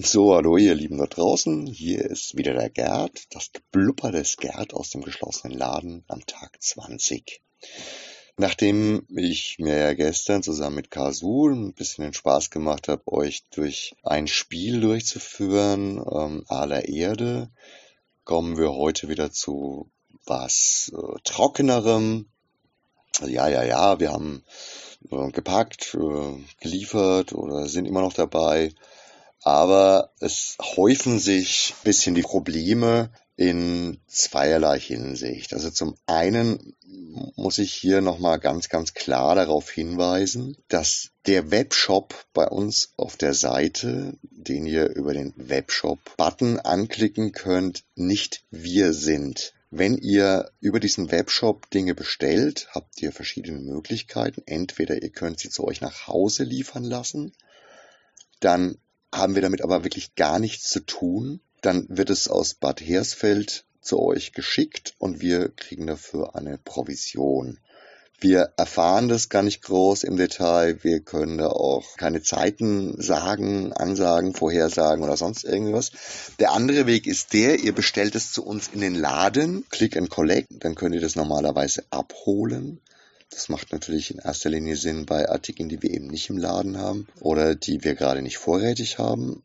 So, hallo ihr Lieben da draußen. Hier ist wieder der Gerd, das Geblubber des Gerd aus dem geschlossenen Laden am Tag 20. Nachdem ich mir ja gestern zusammen mit Kasul ein bisschen den Spaß gemacht habe, euch durch ein Spiel durchzuführen, ähm, aller Erde, kommen wir heute wieder zu was äh, trockenerem. Ja, ja, ja, wir haben äh, gepackt, äh, geliefert oder sind immer noch dabei aber es häufen sich ein bisschen die Probleme in zweierlei Hinsicht. Also zum einen muss ich hier nochmal ganz, ganz klar darauf hinweisen, dass der Webshop bei uns auf der Seite, den ihr über den Webshop-Button anklicken könnt, nicht wir sind. Wenn ihr über diesen Webshop Dinge bestellt, habt ihr verschiedene Möglichkeiten. Entweder ihr könnt sie zu euch nach Hause liefern lassen, dann haben wir damit aber wirklich gar nichts zu tun, dann wird es aus Bad Hersfeld zu euch geschickt und wir kriegen dafür eine Provision. Wir erfahren das gar nicht groß im Detail. Wir können da auch keine Zeiten sagen, ansagen, vorhersagen oder sonst irgendwas. Der andere Weg ist der, ihr bestellt es zu uns in den Laden, Click and Collect, dann könnt ihr das normalerweise abholen. Das macht natürlich in erster Linie Sinn bei Artikeln, die wir eben nicht im Laden haben oder die wir gerade nicht vorrätig haben.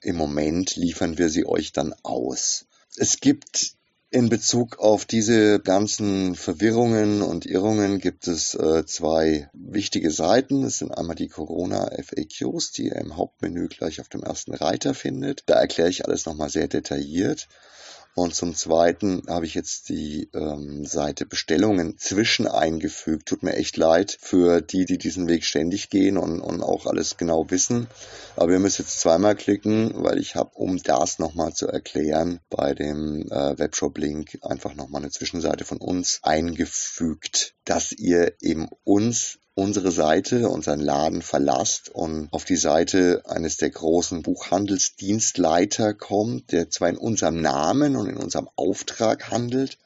Im Moment liefern wir sie euch dann aus. Es gibt in Bezug auf diese ganzen Verwirrungen und Irrungen gibt es äh, zwei wichtige Seiten. Es sind einmal die Corona FAQs, die ihr im Hauptmenü gleich auf dem ersten Reiter findet. Da erkläre ich alles nochmal sehr detailliert. Und zum Zweiten habe ich jetzt die ähm, Seite Bestellungen zwischen eingefügt. Tut mir echt leid für die, die diesen Weg ständig gehen und, und auch alles genau wissen. Aber ihr müsst jetzt zweimal klicken, weil ich habe, um das nochmal zu erklären, bei dem äh, Webshop-Link einfach nochmal eine Zwischenseite von uns eingefügt, dass ihr eben uns unsere Seite, unseren Laden verlasst und auf die Seite eines der großen Buchhandelsdienstleiter kommt, der zwar in unserem Namen und in unserem Auftrag handelt,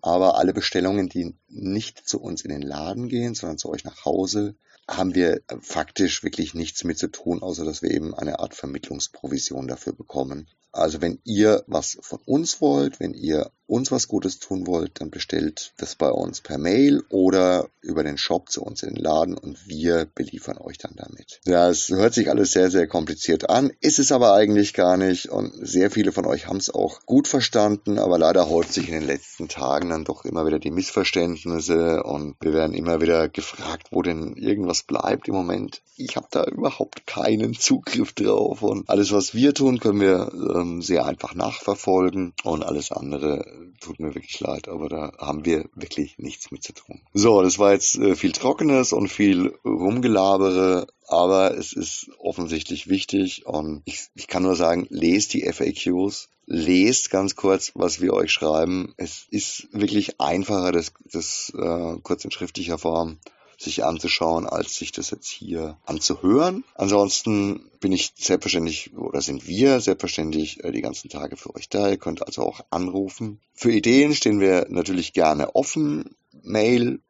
aber alle Bestellungen, die nicht zu uns in den Laden gehen, sondern zu euch nach Hause, haben wir faktisch wirklich nichts mit zu tun, außer dass wir eben eine Art Vermittlungsprovision dafür bekommen. Also wenn ihr was von uns wollt, wenn ihr uns was Gutes tun wollt, dann bestellt das bei uns per Mail oder über den Shop zu uns in den Laden und wir beliefern euch dann damit. Ja, es hört sich alles sehr, sehr kompliziert an, ist es aber eigentlich gar nicht und sehr viele von euch haben es auch gut verstanden, aber leider häuft sich in den letzten Tagen dann doch immer wieder die Missverständnisse und wir werden immer wieder gefragt, wo denn irgendwas bleibt im Moment. Ich habe da überhaupt keinen Zugriff drauf und alles, was wir tun, können wir ähm, sehr einfach nachverfolgen und alles andere tut mir wirklich leid, aber da haben wir wirklich nichts mit zu tun. So, das war jetzt äh, viel Trockenes und viel Rumgelabere, aber es ist offensichtlich wichtig und ich, ich kann nur sagen, lest die FAQs, lest ganz kurz, was wir euch schreiben. Es ist wirklich einfacher, das, das äh, kurz in schriftlicher Form sich anzuschauen, als sich das jetzt hier anzuhören. Ansonsten bin ich selbstverständlich oder sind wir selbstverständlich äh, die ganzen Tage für euch da. Ihr könnt also auch anrufen. Für Ideen stehen wir natürlich gerne offen. Mail,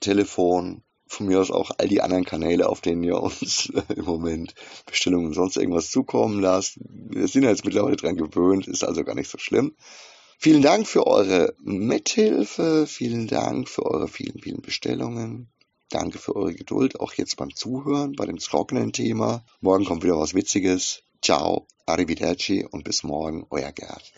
Telefon, von mir aus auch all die anderen Kanäle, auf denen ihr uns äh, im Moment Bestellungen und sonst irgendwas zukommen lasst. Wir sind ja jetzt mittlerweile dran gewöhnt, ist also gar nicht so schlimm. Vielen Dank für eure Mithilfe, vielen Dank für eure vielen, vielen Bestellungen. Danke für eure Geduld, auch jetzt beim Zuhören, bei dem trockenen Thema. Morgen kommt wieder was Witziges. Ciao, arrivederci und bis morgen, euer Gerd.